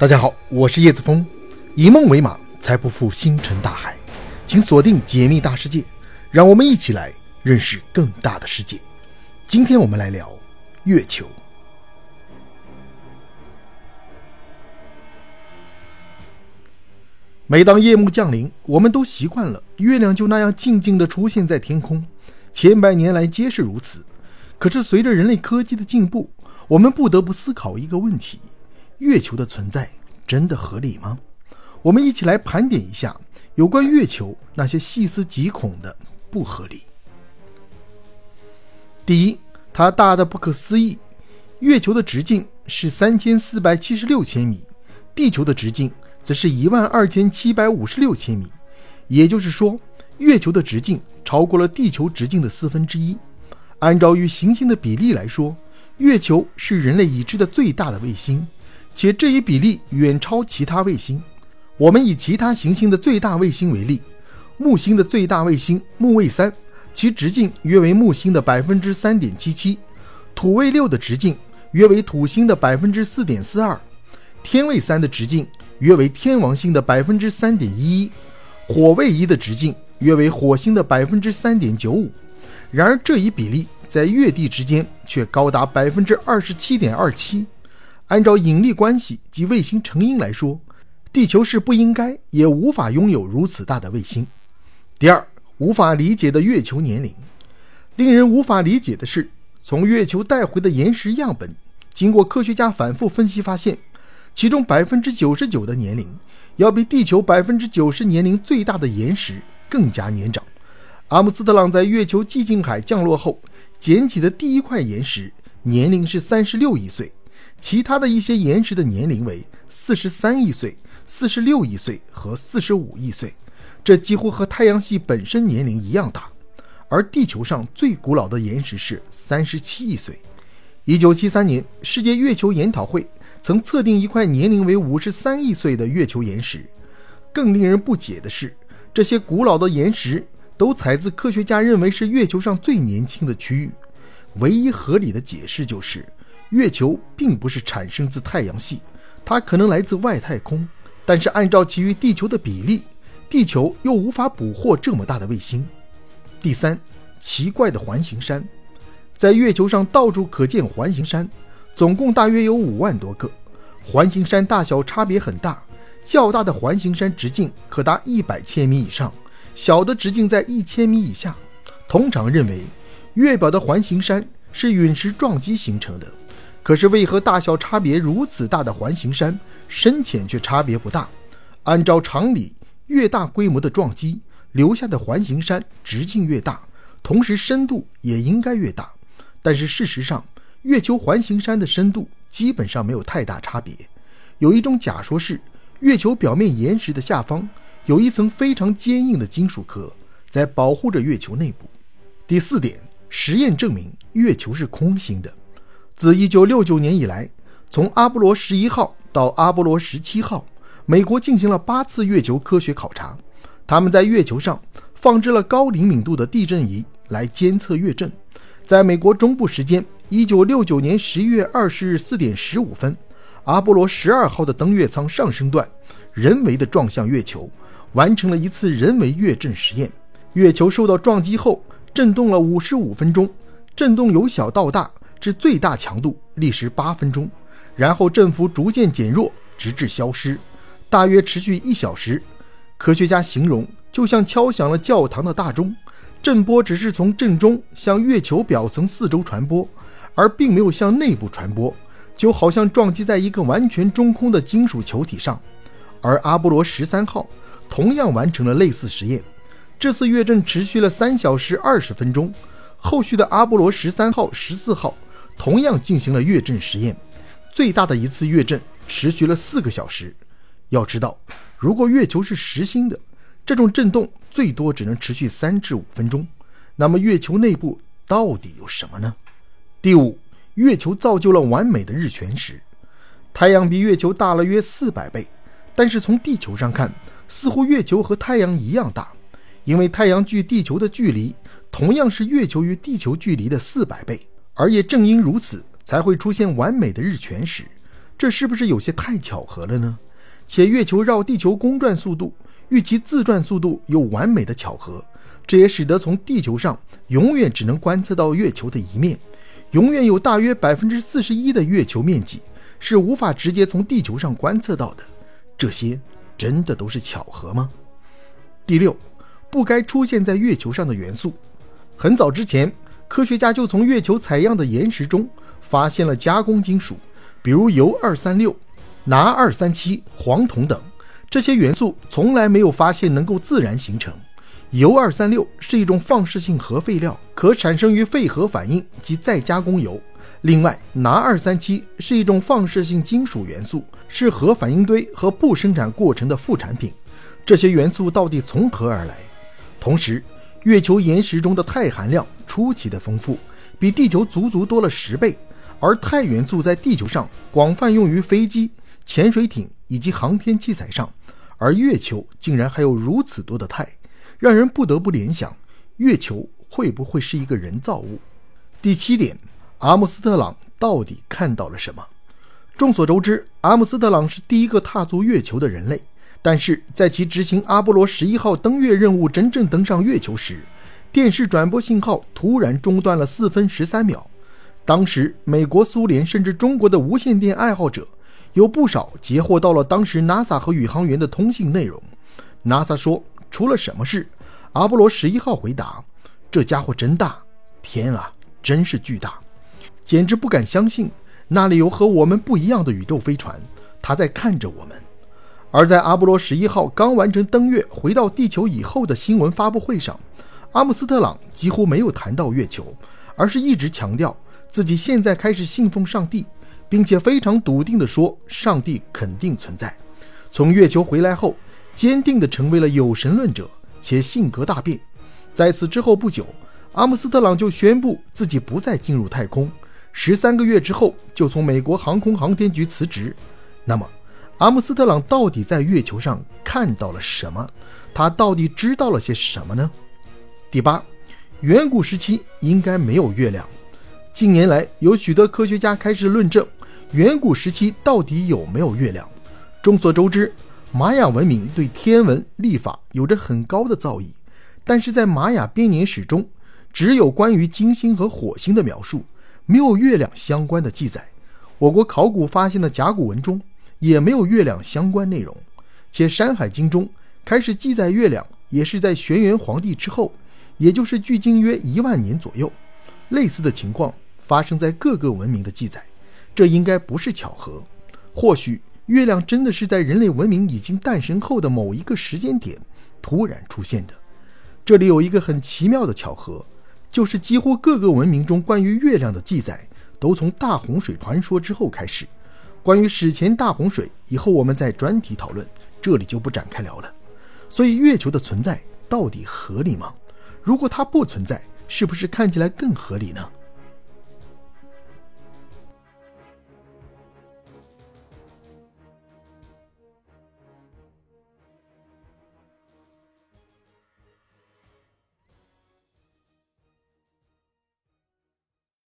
大家好，我是叶子峰，以梦为马，才不负星辰大海。请锁定《解密大世界》，让我们一起来认识更大的世界。今天我们来聊月球。每当夜幕降临，我们都习惯了月亮就那样静静地出现在天空，千百年来皆是如此。可是随着人类科技的进步，我们不得不思考一个问题。月球的存在真的合理吗？我们一起来盘点一下有关月球那些细思极恐的不合理。第一，它大的不可思议。月球的直径是三千四百七十六千米，地球的直径则是一万二千七百五十六千米，也就是说，月球的直径超过了地球直径的四分之一。按照与行星的比例来说，月球是人类已知的最大的卫星。且这一比例远超其他卫星。我们以其他行星的最大卫星为例，木星的最大卫星木卫三，其直径约为木星的百分之三点七七；土卫六的直径约为土星的百分之四点四二；天卫三的直径约为天王星的百分之三点一一；火卫一的直径约为火星的百分之三点九五。然而，这一比例在月地之间却高达百分之二十七点二七。按照引力关系及卫星成因来说，地球是不应该也无法拥有如此大的卫星。第二，无法理解的月球年龄，令人无法理解的是，从月球带回的岩石样本，经过科学家反复分析，发现其中百分之九十九的年龄要比地球百分之九十年龄最大的岩石更加年长。阿姆斯特朗在月球寂静海降落后捡起的第一块岩石，年龄是三十六亿岁。其他的一些岩石的年龄为四十三亿岁、四十六亿岁和四十五亿岁，这几乎和太阳系本身年龄一样大。而地球上最古老的岩石是三十七亿岁。一九七三年，世界月球研讨会曾测定一块年龄为五十三亿岁的月球岩石。更令人不解的是，这些古老的岩石都采自科学家认为是月球上最年轻的区域。唯一合理的解释就是。月球并不是产生自太阳系，它可能来自外太空。但是按照其与地球的比例，地球又无法捕获这么大的卫星。第三，奇怪的环形山，在月球上到处可见环形山，总共大约有五万多个。环形山大小差别很大，较大的环形山直径可达一百千米以上，小的直径在一千米以下。通常认为，月表的环形山是陨石撞击形成的。可是，为何大小差别如此大的环形山深浅却差别不大？按照常理，越大规模的撞击留下的环形山直径越大，同时深度也应该越大。但是事实上，月球环形山的深度基本上没有太大差别。有一种假说是，月球表面岩石的下方有一层非常坚硬的金属壳，在保护着月球内部。第四点，实验证明月球是空心的。自1969年以来，从阿波罗11号到阿波罗17号，美国进行了八次月球科学考察。他们在月球上放置了高灵敏度的地震仪来监测月震。在美国中部时间1969年11月20日4点15分，阿波罗12号的登月舱上升段人为的撞向月球，完成了一次人为月震实验。月球受到撞击后震动了55分钟，震动由小到大。至最大强度历时八分钟，然后振幅逐渐减弱，直至消失，大约持续一小时。科学家形容，就像敲响了教堂的大钟，震波只是从震中向月球表层四周传播，而并没有向内部传播，就好像撞击在一个完全中空的金属球体上。而阿波罗十三号同样完成了类似实验，这次月震持续了三小时二十分钟。后续的阿波罗十三号、十四号。同样进行了月震实验，最大的一次月震持续了四个小时。要知道，如果月球是实心的，这种震动最多只能持续三至五分钟。那么月球内部到底有什么呢？第五，月球造就了完美的日全食。太阳比月球大了约四百倍，但是从地球上看，似乎月球和太阳一样大，因为太阳距地球的距离同样是月球与地球距离的四百倍。而也正因如此，才会出现完美的日全食。这是不是有些太巧合了呢？且月球绕地球公转速度与其自转速度有完美的巧合，这也使得从地球上永远只能观测到月球的一面，永远有大约百分之四十一的月球面积是无法直接从地球上观测到的。这些真的都是巧合吗？第六，不该出现在月球上的元素。很早之前，科学家就从月球采样的岩石中发现了加工金属，比如铀二三六、钠二三七、黄铜等。这些元素从来没有发现能够自然形成。铀二三六是一种放射性核废料，可产生于废核反应及再加工铀。另外，钠二三七是一种放射性金属元素，是核反应堆和不生产过程的副产品。这些元素到底从何而来？同时，月球岩石中的钛含量出奇的丰富，比地球足足多了十倍。而钛元素在地球上广泛用于飞机、潜水艇以及航天器材上，而月球竟然还有如此多的钛，让人不得不联想：月球会不会是一个人造物？第七点，阿姆斯特朗到底看到了什么？众所周知，阿姆斯特朗是第一个踏足月球的人类。但是在其执行阿波罗十一号登月任务真正登上月球时，电视转播信号突然中断了四分十三秒。当时，美国、苏联甚至中国的无线电爱好者有不少截获到了当时 NASA 和宇航员的通信内容。NASA 说：“出了什么事？”阿波罗十一号回答：“这家伙真大，天啊，真是巨大，简直不敢相信，那里有和我们不一样的宇宙飞船，它在看着我们。”而在阿波罗十一号刚完成登月回到地球以后的新闻发布会上，阿姆斯特朗几乎没有谈到月球，而是一直强调自己现在开始信奉上帝，并且非常笃定地说上帝肯定存在。从月球回来后，坚定地成为了有神论者，且性格大变。在此之后不久，阿姆斯特朗就宣布自己不再进入太空，十三个月之后就从美国航空航天局辞职。那么？阿姆斯特朗到底在月球上看到了什么？他到底知道了些什么呢？第八，远古时期应该没有月亮。近年来，有许多科学家开始论证远古时期到底有没有月亮。众所周知，玛雅文明对天文历法有着很高的造诣，但是在玛雅编年史中，只有关于金星和火星的描述，没有月亮相关的记载。我国考古发现的甲骨文中。也没有月亮相关内容，且《山海经》中开始记载月亮也是在轩辕皇帝之后，也就是距今约一万年左右。类似的情况发生在各个文明的记载，这应该不是巧合。或许月亮真的是在人类文明已经诞生后的某一个时间点突然出现的。这里有一个很奇妙的巧合，就是几乎各个文明中关于月亮的记载都从大洪水传说之后开始。关于史前大洪水，以后我们再专题讨论，这里就不展开聊了。所以，月球的存在到底合理吗？如果它不存在，是不是看起来更合理呢？